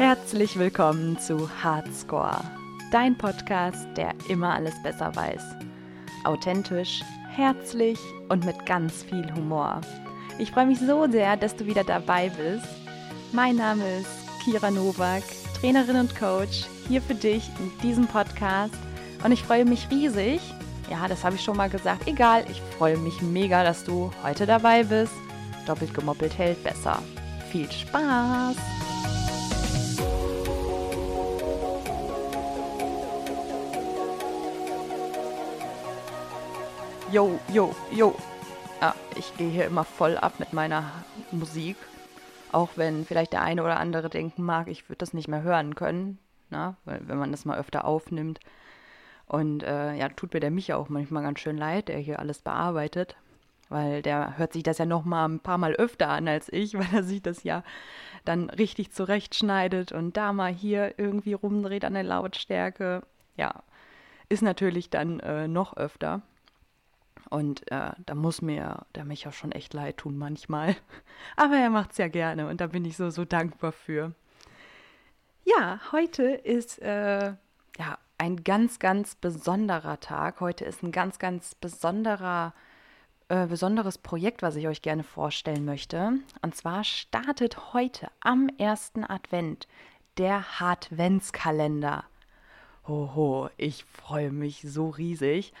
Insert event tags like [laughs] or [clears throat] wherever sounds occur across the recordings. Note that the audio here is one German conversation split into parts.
Herzlich willkommen zu Hardscore, dein Podcast, der immer alles besser weiß. Authentisch, herzlich und mit ganz viel Humor. Ich freue mich so sehr, dass du wieder dabei bist. Mein Name ist Kira Nowak, Trainerin und Coach, hier für dich in diesem Podcast. Und ich freue mich riesig, ja, das habe ich schon mal gesagt, egal, ich freue mich mega, dass du heute dabei bist. Doppelt gemoppelt hält besser. Viel Spaß! Jo, jo, jo. Ja, ich gehe hier immer voll ab mit meiner Musik. Auch wenn vielleicht der eine oder andere denken mag, ich würde das nicht mehr hören können. Na, wenn man das mal öfter aufnimmt. Und äh, ja, tut mir der Micha auch manchmal ganz schön leid, der hier alles bearbeitet. Weil der hört sich das ja noch mal ein paar Mal öfter an als ich, [laughs] weil er sich das ja dann richtig zurechtschneidet und da mal hier irgendwie rumdreht an der Lautstärke. Ja, ist natürlich dann äh, noch öfter. Und äh, da muss mir der Micha schon echt leid tun manchmal. [laughs] Aber er macht es ja gerne und da bin ich so, so dankbar für. Ja, heute ist äh, ja ein ganz, ganz besonderer Tag. Heute ist ein ganz, ganz besonderer, äh, besonderes Projekt, was ich euch gerne vorstellen möchte. Und zwar startet heute am ersten Advent der Hartventskalender. Hoho, ich freue mich so riesig.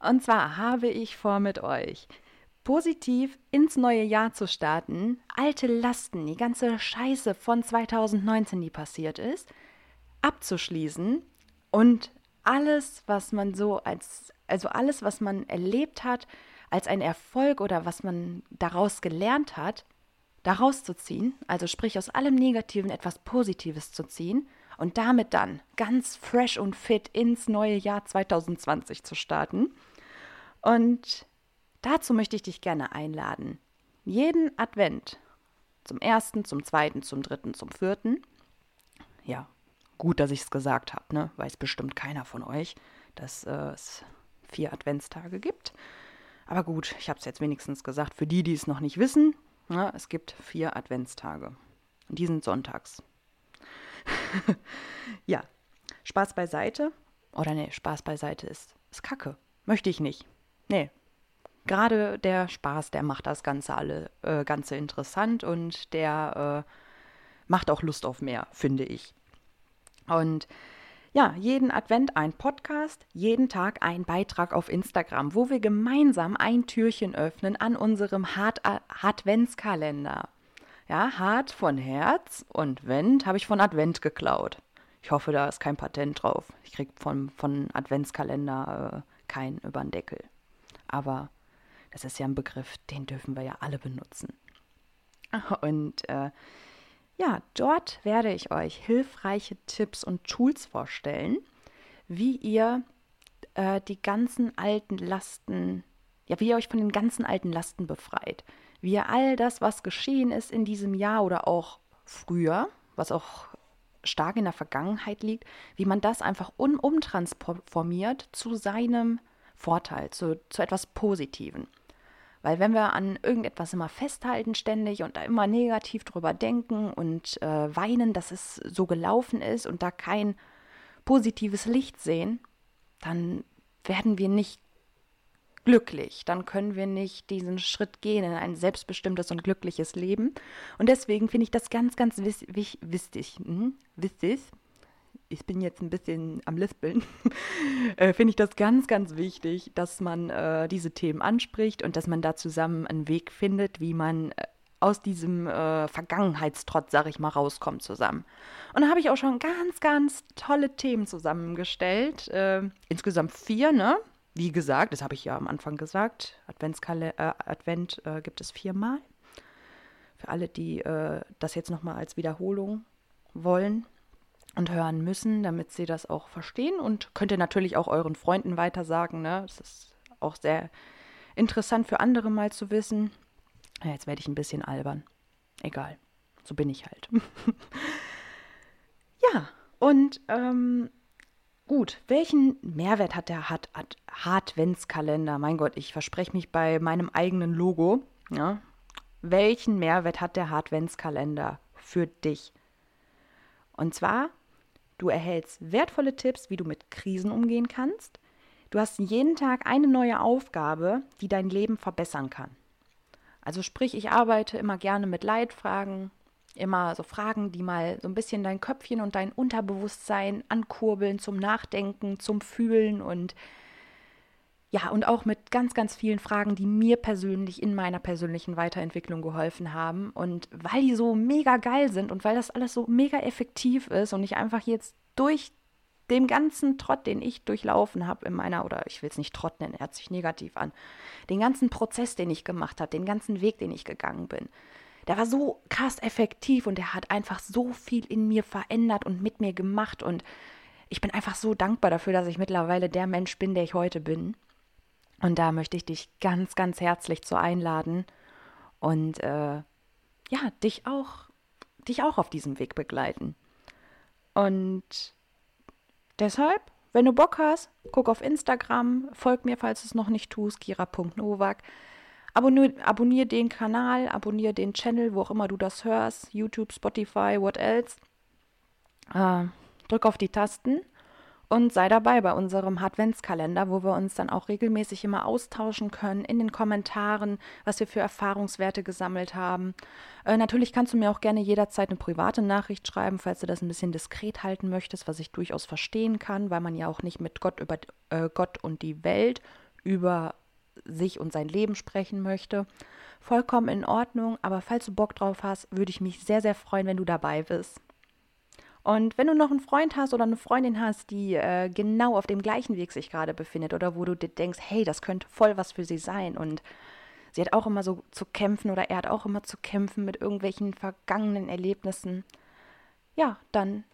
Und zwar habe ich vor mit euch, positiv ins neue Jahr zu starten, alte Lasten, die ganze Scheiße von 2019, die passiert ist, abzuschließen und alles, was man so als, also alles, was man erlebt hat, als ein Erfolg oder was man daraus gelernt hat, daraus zu ziehen, also sprich aus allem Negativen etwas Positives zu ziehen und damit dann ganz fresh und fit ins neue Jahr 2020 zu starten. Und dazu möchte ich dich gerne einladen. Jeden Advent, zum ersten, zum zweiten, zum dritten, zum vierten, ja, gut, dass ich es gesagt habe, ne? Weiß bestimmt keiner von euch, dass äh, es vier Adventstage gibt. Aber gut, ich habe es jetzt wenigstens gesagt. Für die, die es noch nicht wissen, ne? es gibt vier Adventstage. Und die sind sonntags. [laughs] ja, Spaß beiseite. Oder nee, Spaß beiseite ist, ist Kacke. Möchte ich nicht. Nee. Gerade der Spaß, der macht das Ganze alle äh, Ganze interessant und der äh, macht auch Lust auf mehr, finde ich. Und ja, jeden Advent ein Podcast, jeden Tag ein Beitrag auf Instagram, wo wir gemeinsam ein Türchen öffnen an unserem Hart Adventskalender. Ja, Hart von Herz und Vent habe ich von Advent geklaut. Ich hoffe, da ist kein Patent drauf. Ich kriege von, von Adventskalender äh, keinen über den Deckel. Aber das ist ja ein Begriff, den dürfen wir ja alle benutzen. [laughs] Und äh, ja, dort werde ich euch hilfreiche Tipps und Tools vorstellen, wie ihr äh, die ganzen alten Lasten, ja, wie ihr euch von den ganzen alten Lasten befreit. Wie ihr all das, was geschehen ist in diesem Jahr oder auch früher, was auch stark in der Vergangenheit liegt, wie man das einfach um, umtransformiert zu seinem Vorteil, zu, zu etwas Positiven. Weil wenn wir an irgendetwas immer festhalten ständig und da immer negativ drüber denken und äh, weinen, dass es so gelaufen ist und da kein positives Licht sehen, dann werden wir nicht glücklich. Dann können wir nicht diesen Schritt gehen in ein selbstbestimmtes und glückliches Leben. Und deswegen finde ich das ganz, ganz wichtig, wichtig, hm, wichtig ich bin jetzt ein bisschen am Lispeln, [laughs] äh, finde ich das ganz, ganz wichtig, dass man äh, diese Themen anspricht und dass man da zusammen einen Weg findet, wie man äh, aus diesem äh, Vergangenheitstrotz, sag ich mal, rauskommt zusammen. Und da habe ich auch schon ganz, ganz tolle Themen zusammengestellt. Äh, insgesamt vier, ne? Wie gesagt, das habe ich ja am Anfang gesagt, Adventskale äh, Advent gibt es viermal. Für alle, die das jetzt nochmal als Wiederholung wollen und hören müssen, damit sie das auch verstehen. Und könnt ihr natürlich auch euren Freunden weitersagen. Ne? Das ist auch sehr interessant für andere mal zu wissen. Ja, jetzt werde ich ein bisschen albern. Egal, so bin ich halt. [laughs] ja, und ähm, gut, welchen Mehrwert hat der Hartventskalender? Mein Gott, ich verspreche mich bei meinem eigenen Logo. Ja? Welchen Mehrwert hat der Hartventskalender für dich? Und zwar, du erhältst wertvolle Tipps, wie du mit Krisen umgehen kannst. Du hast jeden Tag eine neue Aufgabe, die dein Leben verbessern kann. Also sprich, ich arbeite immer gerne mit Leitfragen, immer so Fragen, die mal so ein bisschen dein Köpfchen und dein Unterbewusstsein ankurbeln zum Nachdenken, zum Fühlen und ja, und auch mit ganz, ganz vielen Fragen, die mir persönlich in meiner persönlichen Weiterentwicklung geholfen haben. Und weil die so mega geil sind und weil das alles so mega effektiv ist und ich einfach jetzt durch den ganzen Trott, den ich durchlaufen habe in meiner, oder ich will es nicht Trott nennen, er hört sich negativ an, den ganzen Prozess, den ich gemacht habe, den ganzen Weg, den ich gegangen bin, der war so krass effektiv und der hat einfach so viel in mir verändert und mit mir gemacht. Und ich bin einfach so dankbar dafür, dass ich mittlerweile der Mensch bin, der ich heute bin. Und da möchte ich dich ganz, ganz herzlich zu einladen und äh, ja, dich auch, dich auch auf diesem Weg begleiten. Und deshalb, wenn du Bock hast, guck auf Instagram, folg mir, falls du es noch nicht tust, kira.novak. Abonnier, abonnier den Kanal, abonnier den Channel, wo auch immer du das hörst, YouTube, Spotify, what else. Äh, drück auf die Tasten und sei dabei bei unserem Adventskalender, wo wir uns dann auch regelmäßig immer austauschen können in den Kommentaren, was wir für Erfahrungswerte gesammelt haben. Äh, natürlich kannst du mir auch gerne jederzeit eine private Nachricht schreiben, falls du das ein bisschen diskret halten möchtest, was ich durchaus verstehen kann, weil man ja auch nicht mit Gott über äh, Gott und die Welt über sich und sein Leben sprechen möchte. Vollkommen in Ordnung, aber falls du Bock drauf hast, würde ich mich sehr, sehr freuen, wenn du dabei bist. Und wenn du noch einen Freund hast oder eine Freundin hast, die äh, genau auf dem gleichen Weg sich gerade befindet oder wo du dir denkst, hey, das könnte voll was für sie sein und sie hat auch immer so zu kämpfen oder er hat auch immer zu kämpfen mit irgendwelchen vergangenen Erlebnissen, ja, dann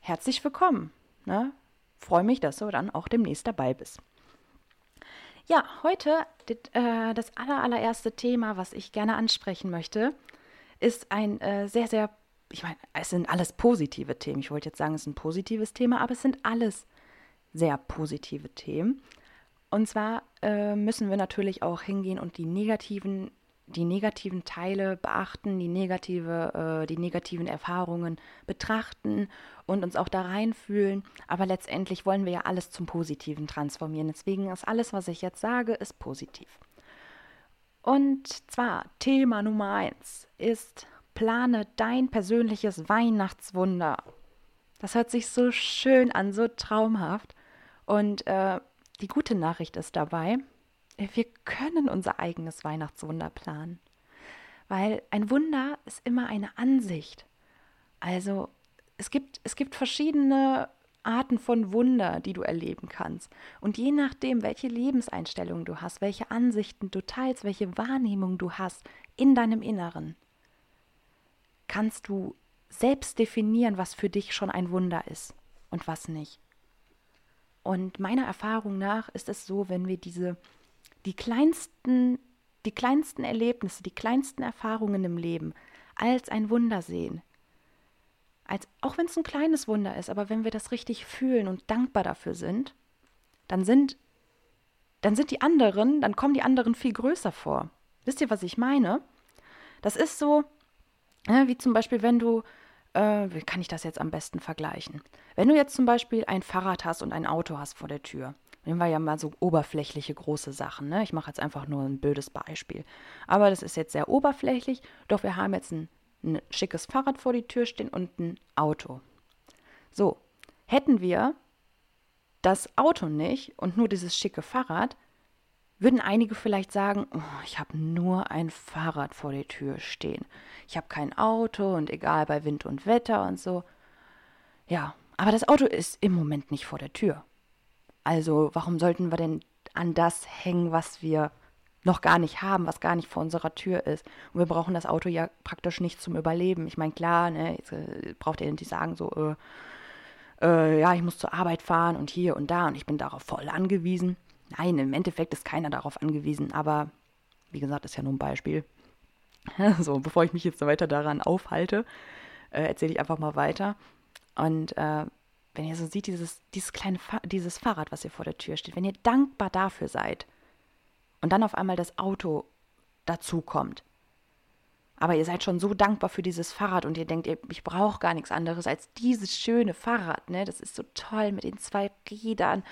herzlich willkommen. Ne? Freue mich, dass du dann auch demnächst dabei bist. Ja, heute dit, äh, das aller, allererste Thema, was ich gerne ansprechen möchte, ist ein äh, sehr, sehr ich meine, es sind alles positive Themen. Ich wollte jetzt sagen, es ist ein positives Thema, aber es sind alles sehr positive Themen. Und zwar äh, müssen wir natürlich auch hingehen und die negativen, die negativen Teile beachten, die negative, äh, die negativen Erfahrungen betrachten und uns auch da reinfühlen. Aber letztendlich wollen wir ja alles zum Positiven transformieren. Deswegen ist alles, was ich jetzt sage, ist positiv. Und zwar Thema Nummer eins ist plane dein persönliches Weihnachtswunder. Das hört sich so schön an, so traumhaft. Und äh, die gute Nachricht ist dabei, wir können unser eigenes Weihnachtswunder planen. Weil ein Wunder ist immer eine Ansicht. Also es gibt, es gibt verschiedene Arten von Wunder, die du erleben kannst. Und je nachdem, welche Lebenseinstellung du hast, welche Ansichten du teilst, welche Wahrnehmung du hast in deinem Inneren, kannst du selbst definieren, was für dich schon ein Wunder ist und was nicht. Und meiner Erfahrung nach ist es so, wenn wir diese die kleinsten die kleinsten Erlebnisse, die kleinsten Erfahrungen im Leben als ein Wunder sehen, als auch wenn es ein kleines Wunder ist, aber wenn wir das richtig fühlen und dankbar dafür sind, dann sind dann sind die anderen, dann kommen die anderen viel größer vor. Wisst ihr, was ich meine? Das ist so, ja, wie zum Beispiel, wenn du, äh, wie kann ich das jetzt am besten vergleichen? Wenn du jetzt zum Beispiel ein Fahrrad hast und ein Auto hast vor der Tür, nehmen wir ja mal so oberflächliche große Sachen. Ne? Ich mache jetzt einfach nur ein blödes Beispiel. Aber das ist jetzt sehr oberflächlich, doch wir haben jetzt ein, ein schickes Fahrrad vor die Tür stehen und ein Auto. So, hätten wir das Auto nicht und nur dieses schicke Fahrrad, würden einige vielleicht sagen, oh, ich habe nur ein Fahrrad vor der Tür stehen. Ich habe kein Auto und egal bei Wind und Wetter und so. Ja, aber das Auto ist im Moment nicht vor der Tür. Also warum sollten wir denn an das hängen, was wir noch gar nicht haben, was gar nicht vor unserer Tür ist. Und wir brauchen das Auto ja praktisch nicht zum Überleben. Ich meine, klar, ne, jetzt, äh, braucht ihr nicht sagen, so, äh, äh, ja, ich muss zur Arbeit fahren und hier und da und ich bin darauf voll angewiesen. Nein, im Endeffekt ist keiner darauf angewiesen, aber wie gesagt, ist ja nur ein Beispiel. [laughs] so, bevor ich mich jetzt weiter daran aufhalte, äh, erzähle ich einfach mal weiter. Und äh, wenn ihr so seht, dieses, dieses kleine Fa dieses Fahrrad, was hier vor der Tür steht, wenn ihr dankbar dafür seid und dann auf einmal das Auto dazu kommt. Aber ihr seid schon so dankbar für dieses Fahrrad und ihr denkt, ich brauche gar nichts anderes als dieses schöne Fahrrad. Ne? Das ist so toll mit den zwei Rädern,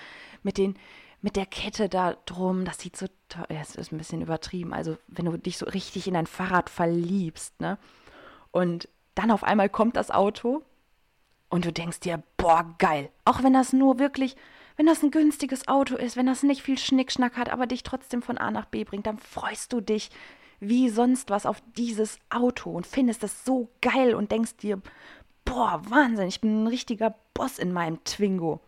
mit, den, mit der Kette da drum. Das sieht so toll. Es ist ein bisschen übertrieben. Also, wenn du dich so richtig in dein Fahrrad verliebst, ne? Und dann auf einmal kommt das Auto und du denkst dir, boah, geil. Auch wenn das nur wirklich, wenn das ein günstiges Auto ist, wenn das nicht viel Schnickschnack hat, aber dich trotzdem von A nach B bringt, dann freust du dich wie sonst was auf dieses Auto und findest das so geil und denkst dir, boah, Wahnsinn, ich bin ein richtiger Boss in meinem Twingo.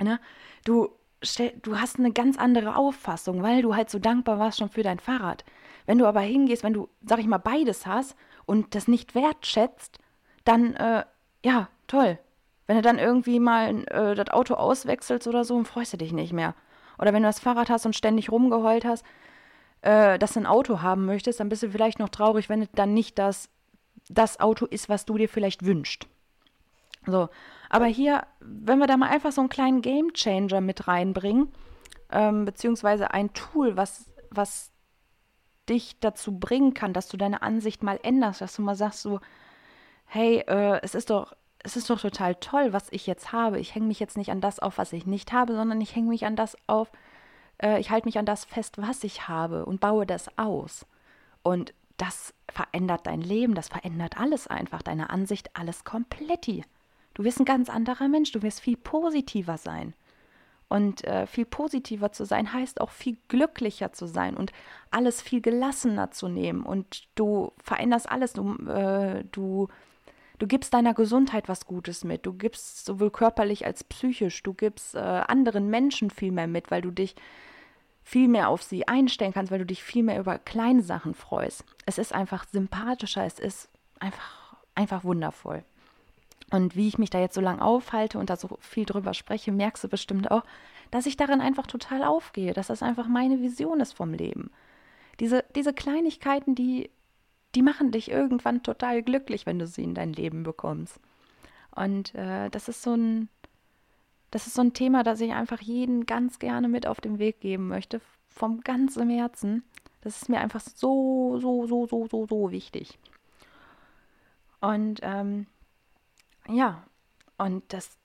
Ne? Du, stell, du hast eine ganz andere Auffassung, weil du halt so dankbar warst schon für dein Fahrrad. Wenn du aber hingehst, wenn du, sag ich mal, beides hast und das nicht wertschätzt, dann, äh, ja, toll. Wenn du dann irgendwie mal äh, das Auto auswechselst oder so, dann freust du dich nicht mehr. Oder wenn du das Fahrrad hast und ständig rumgeheult hast, äh, dass du ein Auto haben möchtest, dann bist du vielleicht noch traurig, wenn es dann nicht das, das Auto ist, was du dir vielleicht wünschst. So, aber hier, wenn wir da mal einfach so einen kleinen Game Changer mit reinbringen, ähm, beziehungsweise ein Tool, was, was dich dazu bringen kann, dass du deine Ansicht mal änderst, dass du mal sagst so, hey, äh, es ist doch, es ist doch total toll, was ich jetzt habe. Ich hänge mich jetzt nicht an das auf, was ich nicht habe, sondern ich hänge mich an das auf, äh, ich halte mich an das fest, was ich habe und baue das aus. Und das verändert dein Leben, das verändert alles einfach, deine Ansicht, alles kompletti. Du wirst ein ganz anderer Mensch, du wirst viel positiver sein. Und äh, viel positiver zu sein heißt auch viel glücklicher zu sein und alles viel gelassener zu nehmen. Und du veränderst alles. Du, äh, du, du gibst deiner Gesundheit was Gutes mit. Du gibst sowohl körperlich als psychisch. Du gibst äh, anderen Menschen viel mehr mit, weil du dich viel mehr auf sie einstellen kannst, weil du dich viel mehr über kleine Sachen freust. Es ist einfach sympathischer, es ist einfach, einfach wundervoll. Und wie ich mich da jetzt so lange aufhalte und da so viel drüber spreche, merkst du bestimmt auch, dass ich darin einfach total aufgehe, dass das einfach meine Vision ist vom Leben. Diese, diese Kleinigkeiten, die, die machen dich irgendwann total glücklich, wenn du sie in dein Leben bekommst. Und äh, das ist so ein, das ist so ein Thema, das ich einfach jeden ganz gerne mit auf den Weg geben möchte, vom ganzen Herzen. Das ist mir einfach so, so, so, so, so, so wichtig. Und ähm, ja, und das,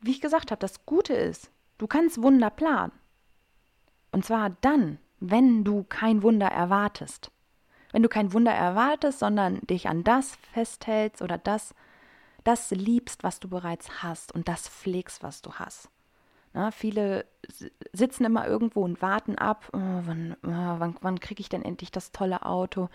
wie ich gesagt habe, das Gute ist, du kannst Wunder planen. Und zwar dann, wenn du kein Wunder erwartest. Wenn du kein Wunder erwartest, sondern dich an das festhältst oder das das liebst, was du bereits hast und das pflegst, was du hast. Na, viele sitzen immer irgendwo und warten ab, oh, wann, oh, wann, wann kriege ich denn endlich das tolle Auto?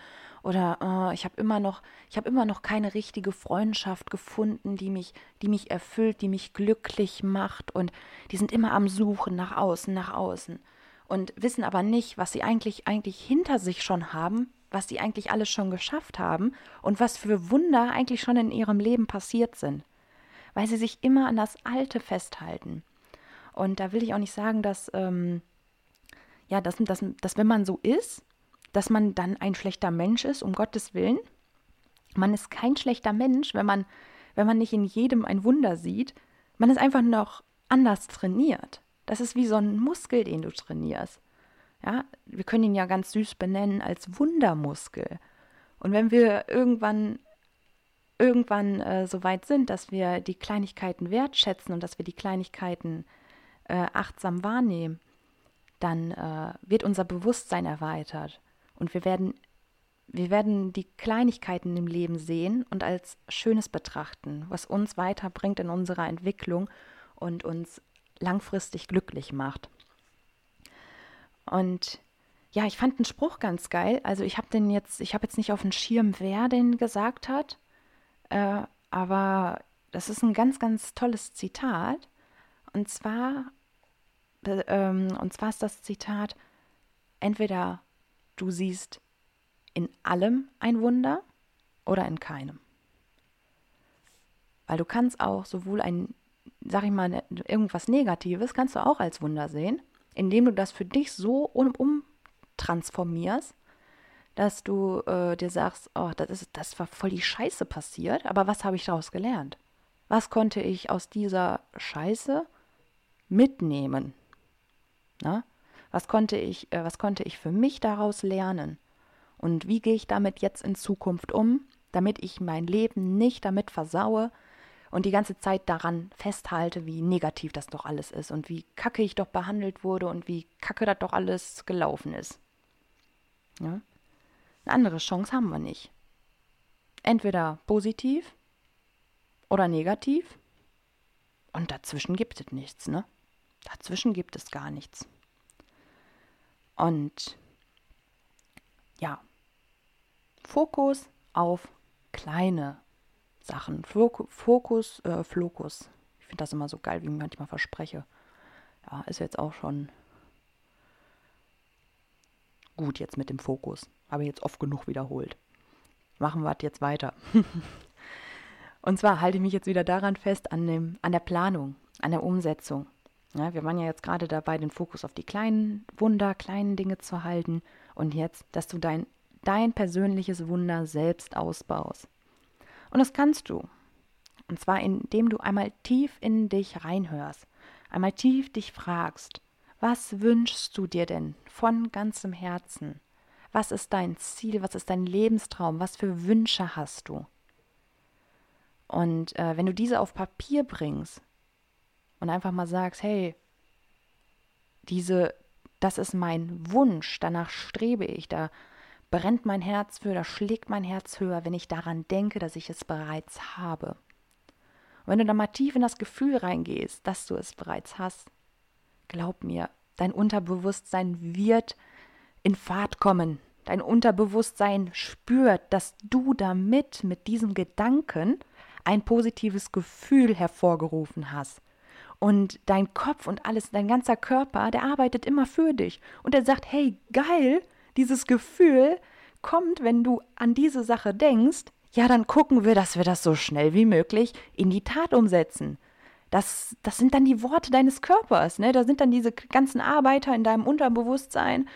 Oder oh, ich habe immer noch, immer noch keine richtige Freundschaft gefunden, die mich, die mich erfüllt, die mich glücklich macht. Und die sind immer am Suchen nach außen, nach außen. Und wissen aber nicht, was sie eigentlich, eigentlich hinter sich schon haben, was sie eigentlich alles schon geschafft haben und was für Wunder eigentlich schon in ihrem Leben passiert sind. Weil sie sich immer an das Alte festhalten. Und da will ich auch nicht sagen, dass, ähm, ja, dass, dass, dass wenn man so ist, dass man dann ein schlechter Mensch ist, um Gottes Willen. Man ist kein schlechter Mensch, wenn man, wenn man nicht in jedem ein Wunder sieht. Man ist einfach noch anders trainiert. Das ist wie so ein Muskel, den du trainierst. Ja, wir können ihn ja ganz süß benennen als Wundermuskel. Und wenn wir irgendwann irgendwann äh, so weit sind, dass wir die Kleinigkeiten wertschätzen und dass wir die Kleinigkeiten äh, achtsam wahrnehmen, dann äh, wird unser Bewusstsein erweitert und wir werden wir werden die Kleinigkeiten im Leben sehen und als Schönes betrachten, was uns weiterbringt in unserer Entwicklung und uns langfristig glücklich macht. Und ja, ich fand den Spruch ganz geil. Also ich habe den jetzt, ich habe jetzt nicht auf dem Schirm, wer den gesagt hat, äh, aber das ist ein ganz, ganz tolles Zitat. Und zwar, und zwar ist das Zitat: Entweder du siehst in allem ein Wunder oder in keinem. Weil du kannst auch sowohl ein, sag ich mal, irgendwas Negatives, kannst du auch als Wunder sehen indem du das für dich so umtransformierst, dass du äh, dir sagst, oh, das, ist, das war voll die Scheiße passiert, aber was habe ich daraus gelernt? Was konnte ich aus dieser Scheiße mitnehmen? Na? Was konnte ich, äh, was konnte ich für mich daraus lernen? Und wie gehe ich damit jetzt in Zukunft um, damit ich mein Leben nicht damit versaue und die ganze Zeit daran festhalte, wie negativ das doch alles ist und wie kacke ich doch behandelt wurde und wie kacke das doch alles gelaufen ist. Ja? Eine andere Chance haben wir nicht. Entweder positiv oder negativ und dazwischen gibt es nichts, ne? Dazwischen gibt es gar nichts. Und ja, Fokus auf kleine Sachen. Fokus, äh, Flokus. Ich finde das immer so geil, wie ich manchmal verspreche. Ja, ist jetzt auch schon gut jetzt mit dem Fokus. Habe ich jetzt oft genug wiederholt. Machen wir jetzt weiter. [laughs] Und zwar halte ich mich jetzt wieder daran fest, an, dem, an der Planung, an der Umsetzung. Ja, wir waren ja jetzt gerade dabei, den Fokus auf die kleinen Wunder, kleinen Dinge zu halten. Und jetzt, dass du dein, dein persönliches Wunder selbst ausbaust. Und das kannst du. Und zwar indem du einmal tief in dich reinhörst, einmal tief dich fragst, was wünschst du dir denn von ganzem Herzen? Was ist dein Ziel? Was ist dein Lebenstraum? Was für Wünsche hast du? Und äh, wenn du diese auf Papier bringst und einfach mal sagst, hey, diese, das ist mein Wunsch, danach strebe ich, da brennt mein Herz für, da schlägt mein Herz höher, wenn ich daran denke, dass ich es bereits habe. Und wenn du da mal tief in das Gefühl reingehst, dass du es bereits hast, glaub mir, dein Unterbewusstsein wird in Fahrt kommen. Dein Unterbewusstsein spürt, dass du damit, mit diesem Gedanken, ein positives Gefühl hervorgerufen hast. Und dein Kopf und alles, dein ganzer Körper, der arbeitet immer für dich. Und er sagt, hey, geil, dieses Gefühl kommt, wenn du an diese Sache denkst, ja, dann gucken wir, dass wir das so schnell wie möglich in die Tat umsetzen. Das, das sind dann die Worte deines Körpers, ne? Da sind dann diese ganzen Arbeiter in deinem Unterbewusstsein.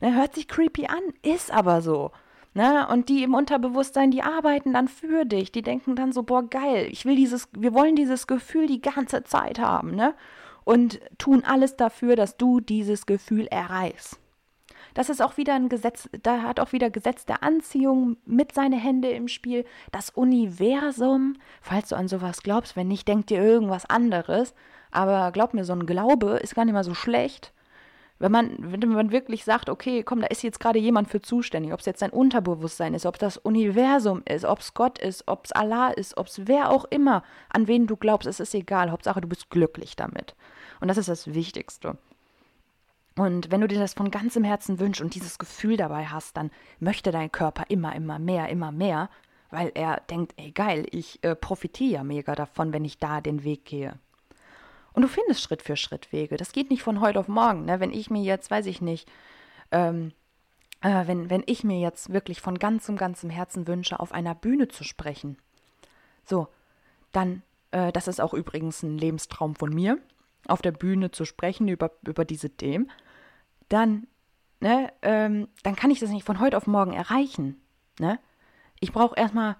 Ne? Hört sich creepy an, ist aber so. Ne? Und die im Unterbewusstsein, die arbeiten dann für dich. Die denken dann so, boah, geil, ich will dieses, wir wollen dieses Gefühl die ganze Zeit haben, ne? Und tun alles dafür, dass du dieses Gefühl erreichst. Das ist auch wieder ein Gesetz, da hat auch wieder Gesetz der Anziehung mit seine Hände im Spiel. Das Universum, falls du an sowas glaubst, wenn nicht, denk dir irgendwas anderes. Aber glaub mir, so ein Glaube ist gar nicht mal so schlecht. Wenn man, wenn man wirklich sagt, okay, komm, da ist jetzt gerade jemand für zuständig, ob es jetzt dein Unterbewusstsein ist, ob das Universum ist, ob es Gott ist, ob es Allah ist, ob es wer auch immer, an wen du glaubst, es ist egal. Hauptsache, du bist glücklich damit. Und das ist das Wichtigste. Und wenn du dir das von ganzem Herzen wünschst und dieses Gefühl dabei hast, dann möchte dein Körper immer, immer mehr, immer mehr, weil er denkt, ey geil, ich äh, profitiere ja mega davon, wenn ich da den Weg gehe. Und du findest Schritt für Schritt Wege. Das geht nicht von heute auf morgen. Ne? Wenn ich mir jetzt, weiß ich nicht, ähm, äh, wenn, wenn ich mir jetzt wirklich von ganzem, ganzem Herzen wünsche, auf einer Bühne zu sprechen, so, dann, äh, das ist auch übrigens ein Lebenstraum von mir, auf der Bühne zu sprechen über, über diese Themen dann, ne, ähm, dann kann ich das nicht von heute auf morgen erreichen. Ne? Ich brauche erstmal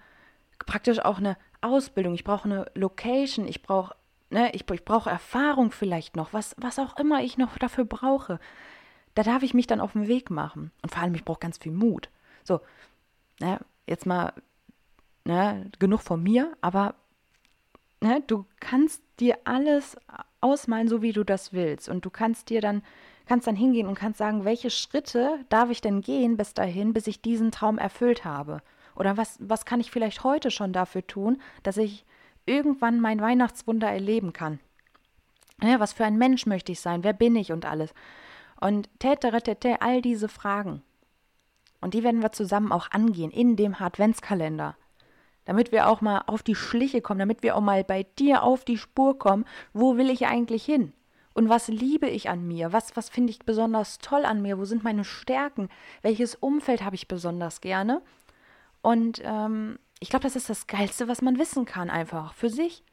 praktisch auch eine Ausbildung, ich brauche eine Location, ich brauche, ne, ich, ich brauche Erfahrung vielleicht noch, was, was auch immer ich noch dafür brauche. Da darf ich mich dann auf den Weg machen. Und vor allem, ich brauche ganz viel Mut. So, ne, jetzt mal, ne, genug von mir, aber ne, du kannst dir alles ausmalen, so wie du das willst. Und du kannst dir dann kannst dann hingehen und kannst sagen, welche Schritte darf ich denn gehen bis dahin, bis ich diesen Traum erfüllt habe? Oder was, was kann ich vielleicht heute schon dafür tun, dass ich irgendwann mein Weihnachtswunder erleben kann? Ja, was für ein Mensch möchte ich sein? Wer bin ich und alles? Und tätere, all diese Fragen. Und die werden wir zusammen auch angehen in dem Adventskalender. Damit wir auch mal auf die Schliche kommen, damit wir auch mal bei dir auf die Spur kommen, wo will ich eigentlich hin? Und was liebe ich an mir? Was, was finde ich besonders toll an mir? Wo sind meine Stärken? Welches Umfeld habe ich besonders gerne? Und ähm, ich glaube, das ist das Geilste, was man wissen kann, einfach für sich.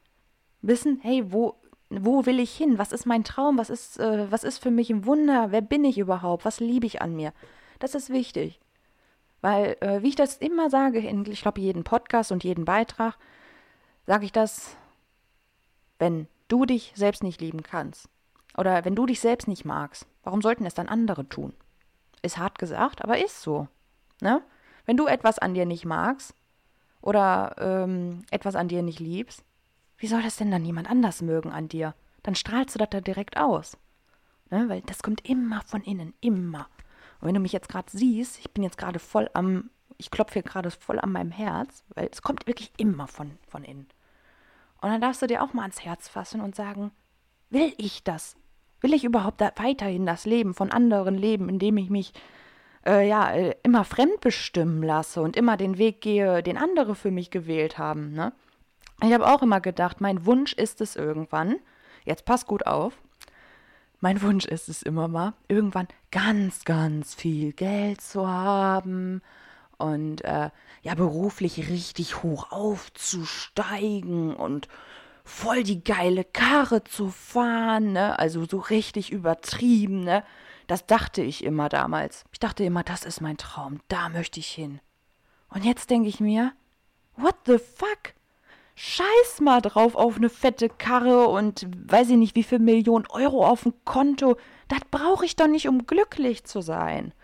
Wissen, hey, wo, wo will ich hin? Was ist mein Traum? Was ist, äh, was ist für mich ein Wunder? Wer bin ich überhaupt? Was liebe ich an mir? Das ist wichtig. Weil, äh, wie ich das immer sage, in, ich glaube, jeden Podcast und jeden Beitrag, sage ich das, wenn du dich selbst nicht lieben kannst, oder wenn du dich selbst nicht magst, warum sollten es dann andere tun? Ist hart gesagt, aber ist so. Ne? Wenn du etwas an dir nicht magst oder ähm, etwas an dir nicht liebst, wie soll das denn dann jemand anders mögen an dir? Dann strahlst du das da direkt aus. Ne? Weil das kommt immer von innen, immer. Und wenn du mich jetzt gerade siehst, ich bin jetzt gerade voll am, ich klopfe hier gerade voll an meinem Herz, weil es kommt wirklich immer von, von innen. Und dann darfst du dir auch mal ans Herz fassen und sagen, will ich das? Will ich überhaupt da weiterhin das Leben von anderen leben, indem ich mich äh, ja äh, immer fremdbestimmen lasse und immer den Weg gehe, den andere für mich gewählt haben? Ne? Ich habe auch immer gedacht, mein Wunsch ist es irgendwann, jetzt pass gut auf, mein Wunsch ist es immer mal, irgendwann ganz, ganz viel Geld zu haben und äh, ja, beruflich richtig hoch aufzusteigen und voll die geile Karre zu fahren, ne? Also so richtig übertrieben, ne? Das dachte ich immer damals. Ich dachte immer, das ist mein Traum, da möchte ich hin. Und jetzt denke ich mir, what the fuck? Scheiß mal drauf auf eine fette Karre und weiß ich nicht, wie viel Millionen Euro auf dem Konto. Das brauche ich doch nicht, um glücklich zu sein.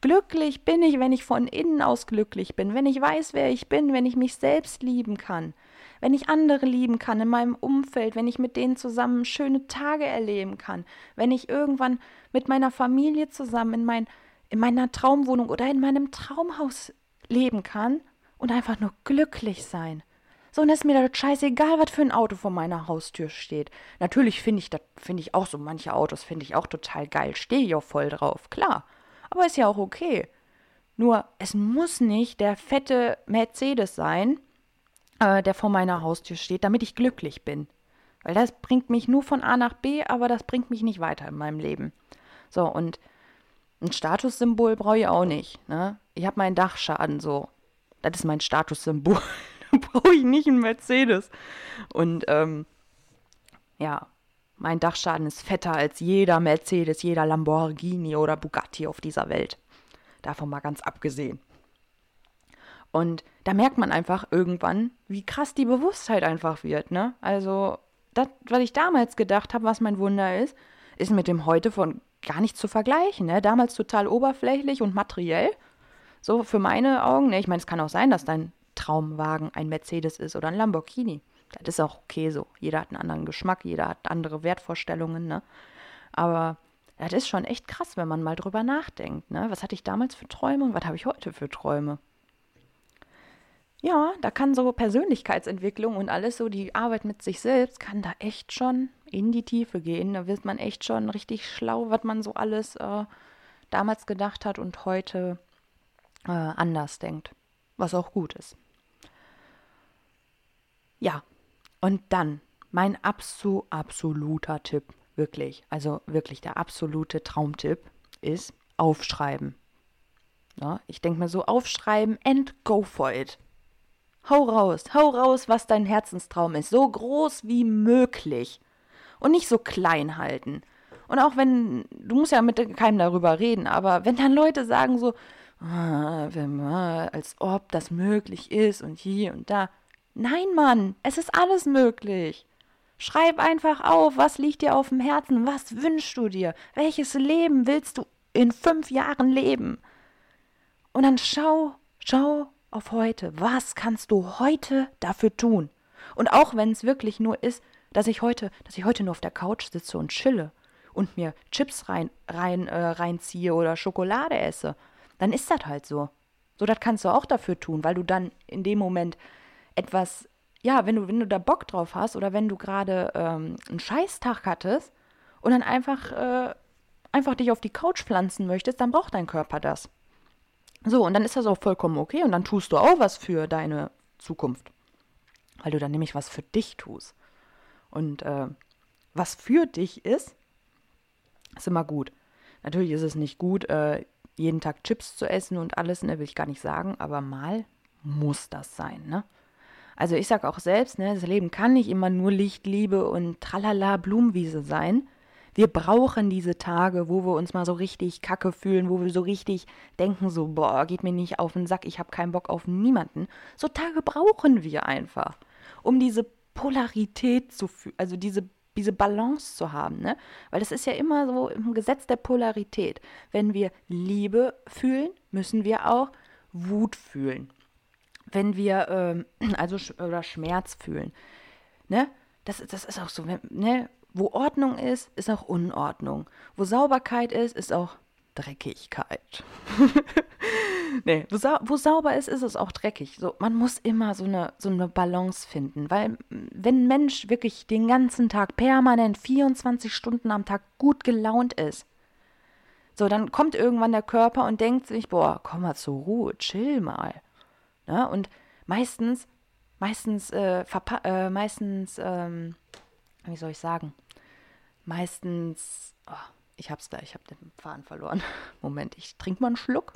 Glücklich bin ich, wenn ich von innen aus glücklich bin, wenn ich weiß, wer ich bin, wenn ich mich selbst lieben kann, wenn ich andere lieben kann in meinem Umfeld, wenn ich mit denen zusammen schöne Tage erleben kann, wenn ich irgendwann mit meiner Familie zusammen in, mein, in meiner Traumwohnung oder in meinem Traumhaus leben kann und einfach nur glücklich sein. So, und ist mir das scheißegal, was für ein Auto vor meiner Haustür steht. Natürlich finde ich das, ich auch so, manche Autos finde ich auch total geil, stehe ich auch voll drauf, klar. Aber ist ja auch okay. Nur, es muss nicht der fette Mercedes sein, äh, der vor meiner Haustür steht, damit ich glücklich bin. Weil das bringt mich nur von A nach B, aber das bringt mich nicht weiter in meinem Leben. So, und ein Statussymbol brauche ich auch nicht. Ne? Ich habe meinen Dachschaden so. Das ist mein Statussymbol. [laughs] brauche ich nicht einen Mercedes. Und ähm, ja, mein Dachschaden ist fetter als jeder Mercedes, jeder Lamborghini oder Bugatti auf dieser Welt. Davon mal ganz abgesehen. Und da merkt man einfach irgendwann, wie krass die Bewusstheit einfach wird, ne? Also, das, was ich damals gedacht habe, was mein Wunder ist, ist mit dem heute von gar nicht zu vergleichen, ne? Damals total oberflächlich und materiell. So für meine Augen, ne? Ich meine, es kann auch sein, dass dein Traumwagen ein Mercedes ist oder ein Lamborghini. Das ist auch okay so. Jeder hat einen anderen Geschmack, jeder hat andere Wertvorstellungen, ne? Aber das ist schon echt krass, wenn man mal drüber nachdenkt, ne? Was hatte ich damals für Träume und was habe ich heute für Träume? Ja, da kann so Persönlichkeitsentwicklung und alles so, die Arbeit mit sich selbst, kann da echt schon in die Tiefe gehen. Da wird man echt schon richtig schlau, was man so alles äh, damals gedacht hat und heute äh, anders denkt. Was auch gut ist. Ja, und dann mein absol absoluter Tipp, wirklich, also wirklich der absolute Traumtipp ist aufschreiben. Ja, ich denke mir so, aufschreiben and go for it. Hau raus, hau raus, was dein Herzenstraum ist, so groß wie möglich. Und nicht so klein halten. Und auch wenn, du musst ja mit keinem darüber reden, aber wenn dann Leute sagen so, ah, als ob das möglich ist und hier und da, Nein, Mann, es ist alles möglich. Schreib einfach auf, was liegt dir auf dem Herzen, was wünschst du dir, welches Leben willst du in fünf Jahren leben? Und dann schau, schau auf heute, was kannst du heute dafür tun? Und auch wenn es wirklich nur ist, dass ich heute, dass ich heute nur auf der Couch sitze und chille und mir Chips rein, rein, äh, reinziehe oder Schokolade esse, dann ist das halt so. So, das kannst du auch dafür tun, weil du dann in dem Moment etwas, ja, wenn du, wenn du da Bock drauf hast oder wenn du gerade ähm, einen Scheißtag hattest und dann einfach, äh, einfach dich auf die Couch pflanzen möchtest, dann braucht dein Körper das. So, und dann ist das auch vollkommen okay und dann tust du auch was für deine Zukunft. Weil du dann nämlich was für dich tust. Und äh, was für dich ist, ist immer gut. Natürlich ist es nicht gut, äh, jeden Tag Chips zu essen und alles, ne, will ich gar nicht sagen, aber mal muss das sein, ne? Also ich sage auch selbst, ne, das Leben kann nicht immer nur Licht, Liebe und tralala Blumenwiese sein. Wir brauchen diese Tage, wo wir uns mal so richtig kacke fühlen, wo wir so richtig denken, so, boah, geht mir nicht auf den Sack, ich habe keinen Bock auf niemanden. So Tage brauchen wir einfach, um diese Polarität zu fühlen, also diese, diese Balance zu haben, ne? Weil das ist ja immer so im Gesetz der Polarität. Wenn wir Liebe fühlen, müssen wir auch Wut fühlen, wenn wir ähm, [clears throat] also oder Schmerz fühlen, ne? Das, das ist auch so, ne? Wo Ordnung ist, ist auch Unordnung. Wo Sauberkeit ist, ist auch Dreckigkeit. [laughs] nee, wo, sau wo, sauber ist, ist es auch dreckig. So, man muss immer so eine, so eine Balance finden, weil wenn ein Mensch wirklich den ganzen Tag permanent 24 Stunden am Tag gut gelaunt ist, so, dann kommt irgendwann der Körper und denkt sich, boah, komm mal zur Ruhe, chill mal. Ne? Und meistens, meistens, äh, äh, meistens, ähm, wie soll ich sagen, meistens, oh, ich hab's da, ich hab den Faden verloren. [laughs] Moment, ich trinke mal einen Schluck.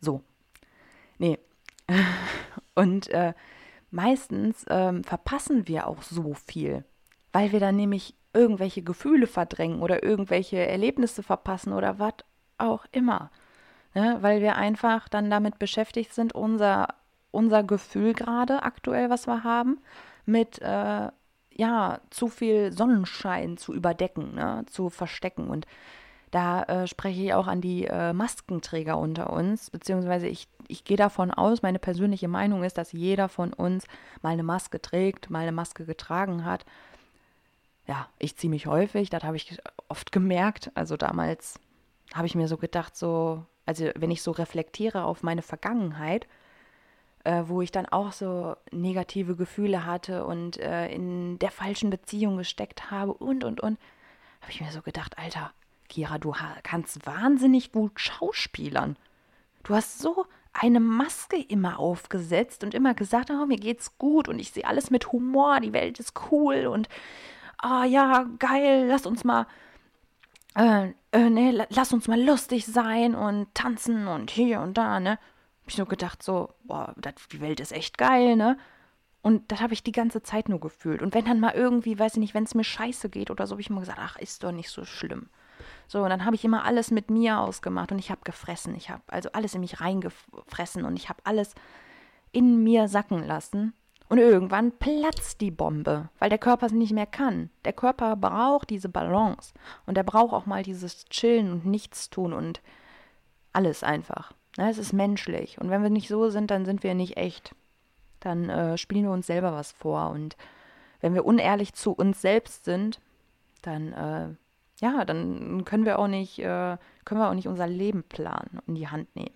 So. Nee. [laughs] Und äh, meistens ähm, verpassen wir auch so viel, weil wir dann nämlich irgendwelche Gefühle verdrängen oder irgendwelche Erlebnisse verpassen oder was auch immer. Ne? Weil wir einfach dann damit beschäftigt sind, unser, unser Gefühl gerade aktuell, was wir haben, mit äh, ja, zu viel Sonnenschein zu überdecken, ne? zu verstecken. Und da äh, spreche ich auch an die äh, Maskenträger unter uns, beziehungsweise ich, ich gehe davon aus, meine persönliche Meinung ist, dass jeder von uns mal eine Maske trägt, mal eine Maske getragen hat. Ja, ich ziehe mich häufig, das habe ich oft gemerkt. Also damals habe ich mir so gedacht, so, also wenn ich so reflektiere auf meine Vergangenheit, äh, wo ich dann auch so negative Gefühle hatte und äh, in der falschen Beziehung gesteckt habe und, und, und, habe ich mir so gedacht, Alter, Kira, du kannst wahnsinnig gut schauspielern. Du hast so eine Maske immer aufgesetzt und immer gesagt, oh, mir geht's gut und ich sehe alles mit Humor, die Welt ist cool und ah oh, ja, geil, lass uns mal äh, äh, nee, lass uns mal lustig sein und tanzen und hier und da, ne? Hab ich nur gedacht, so, boah, dat, die Welt ist echt geil, ne? Und das habe ich die ganze Zeit nur gefühlt. Und wenn dann mal irgendwie, weiß ich nicht, wenn es mir scheiße geht oder so, habe ich immer gesagt, ach, ist doch nicht so schlimm. So, und dann habe ich immer alles mit mir ausgemacht und ich habe gefressen. Ich habe also alles in mich reingefressen und ich habe alles in mir sacken lassen. Und irgendwann platzt die Bombe, weil der Körper es nicht mehr kann. Der Körper braucht diese Balance und er braucht auch mal dieses Chillen und Nichtstun und alles einfach. Ne, es ist menschlich. Und wenn wir nicht so sind, dann sind wir nicht echt. Dann äh, spielen wir uns selber was vor. Und wenn wir unehrlich zu uns selbst sind, dann äh, ja, dann können wir auch nicht, äh, können wir auch nicht unser Leben planen und in die Hand nehmen.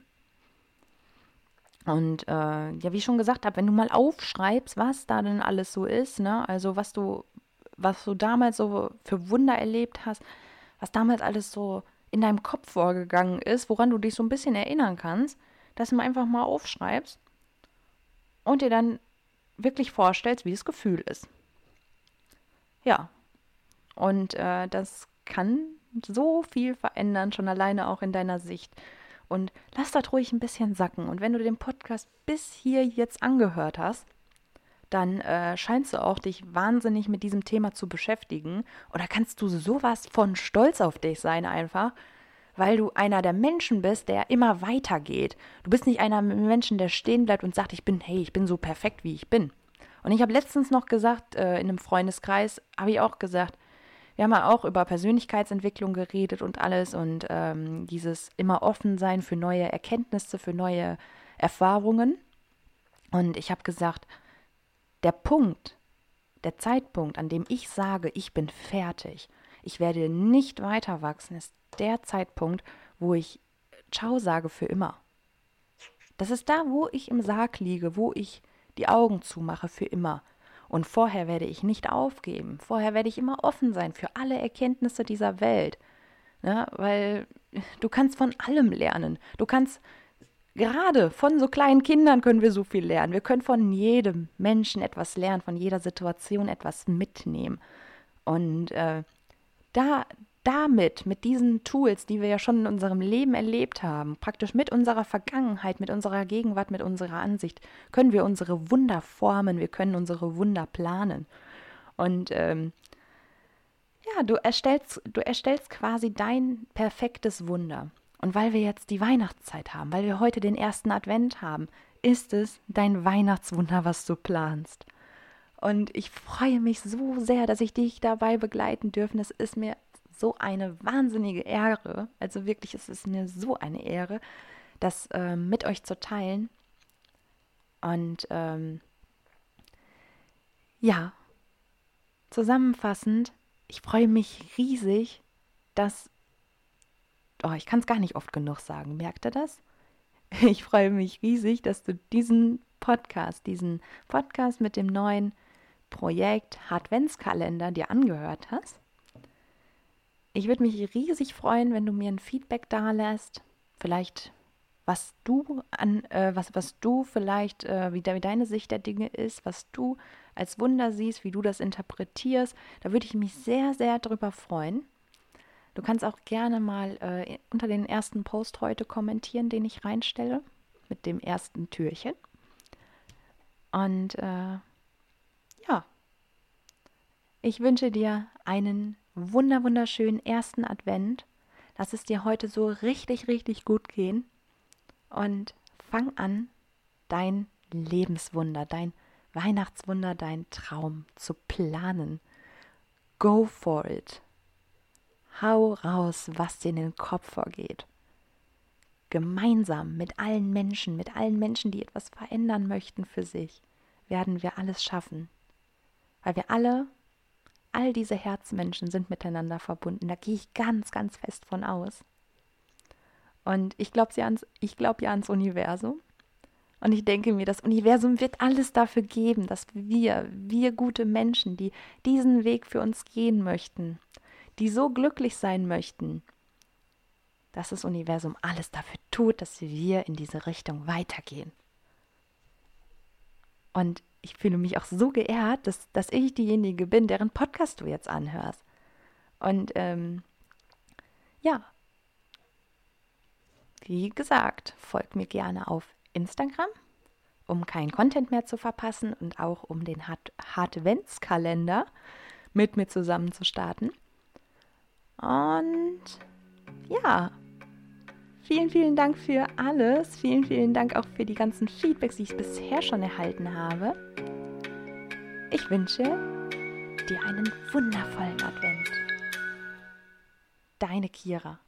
Und äh, ja, wie ich schon gesagt habe, wenn du mal aufschreibst, was da denn alles so ist, ne, also was du, was du damals so für Wunder erlebt hast, was damals alles so in deinem Kopf vorgegangen ist, woran du dich so ein bisschen erinnern kannst, dass du einfach mal aufschreibst und dir dann wirklich vorstellst, wie das Gefühl ist. Ja. Und äh, das kann so viel verändern, schon alleine auch in deiner Sicht. Und lass das ruhig ein bisschen sacken. Und wenn du den Podcast bis hier jetzt angehört hast, dann äh, scheinst du auch dich wahnsinnig mit diesem Thema zu beschäftigen. Oder kannst du sowas von stolz auf dich sein einfach, weil du einer der Menschen bist, der immer weitergeht. Du bist nicht einer Menschen, der stehen bleibt und sagt, ich bin, hey, ich bin so perfekt, wie ich bin. Und ich habe letztens noch gesagt, äh, in einem Freundeskreis, habe ich auch gesagt, wir haben ja auch über Persönlichkeitsentwicklung geredet und alles und ähm, dieses immer offen sein für neue Erkenntnisse, für neue Erfahrungen. Und ich habe gesagt, der Punkt, der Zeitpunkt, an dem ich sage, ich bin fertig, ich werde nicht weiter wachsen, ist der Zeitpunkt, wo ich Ciao sage für immer. Das ist da, wo ich im Sarg liege, wo ich die Augen zumache für immer. Und vorher werde ich nicht aufgeben. Vorher werde ich immer offen sein für alle Erkenntnisse dieser Welt. Ne? Weil du kannst von allem lernen. Du kannst gerade von so kleinen Kindern können wir so viel lernen. Wir können von jedem Menschen etwas lernen, von jeder Situation etwas mitnehmen. Und äh, da, damit, mit diesen Tools, die wir ja schon in unserem Leben erlebt haben, praktisch mit unserer Vergangenheit, mit unserer Gegenwart, mit unserer Ansicht, können wir unsere Wunder formen, wir können unsere Wunder planen. Und ähm, ja, du erstellst, du erstellst quasi dein perfektes Wunder. Und weil wir jetzt die Weihnachtszeit haben, weil wir heute den ersten Advent haben, ist es dein Weihnachtswunder, was du planst. Und ich freue mich so sehr, dass ich dich dabei begleiten dürfen. Das ist mir so eine wahnsinnige Ehre. Also wirklich, es ist mir so eine Ehre, das äh, mit euch zu teilen. Und ähm, ja, zusammenfassend, ich freue mich riesig, dass, oh, ich kann es gar nicht oft genug sagen, merkt ihr das? [laughs] Ich freue mich riesig, dass du diesen Podcast, diesen Podcast mit dem neuen Projekt Adventskalender dir angehört hast. Ich würde mich riesig freuen, wenn du mir ein Feedback da lässt. Vielleicht was du an, äh, was, was du vielleicht, äh, wie, de, wie deine Sicht der Dinge ist, was du als Wunder siehst, wie du das interpretierst. Da würde ich mich sehr, sehr drüber freuen. Du kannst auch gerne mal äh, unter den ersten Post heute kommentieren, den ich reinstelle, mit dem ersten Türchen. Und äh, ja, ich wünsche dir einen wunder wunderschönen ersten Advent. Lass es dir heute so richtig, richtig gut gehen und fang an, dein Lebenswunder, dein Weihnachtswunder, dein Traum zu planen. Go for it. Hau raus, was dir in den Kopf vorgeht. Gemeinsam mit allen Menschen, mit allen Menschen, die etwas verändern möchten für sich, werden wir alles schaffen. Weil wir alle, all diese Herzmenschen sind miteinander verbunden. Da gehe ich ganz, ganz fest von aus. Und ich glaube ja, ans, glaub ja ans Universum. Und ich denke mir, das Universum wird alles dafür geben, dass wir, wir gute Menschen, die diesen Weg für uns gehen möchten, die so glücklich sein möchten, dass das Universum alles dafür tut, dass wir in diese Richtung weitergehen. Und ich fühle mich auch so geehrt, dass, dass ich diejenige bin, deren Podcast du jetzt anhörst. Und ähm, ja, wie gesagt, folgt mir gerne auf Instagram, um keinen Content mehr zu verpassen und auch um den Hartwentskalender mit mir zusammen zu starten. Und ja, vielen, vielen Dank für alles. Vielen, vielen Dank auch für die ganzen Feedbacks, die ich bisher schon erhalten habe. Ich wünsche dir einen wundervollen Advent. Deine Kira.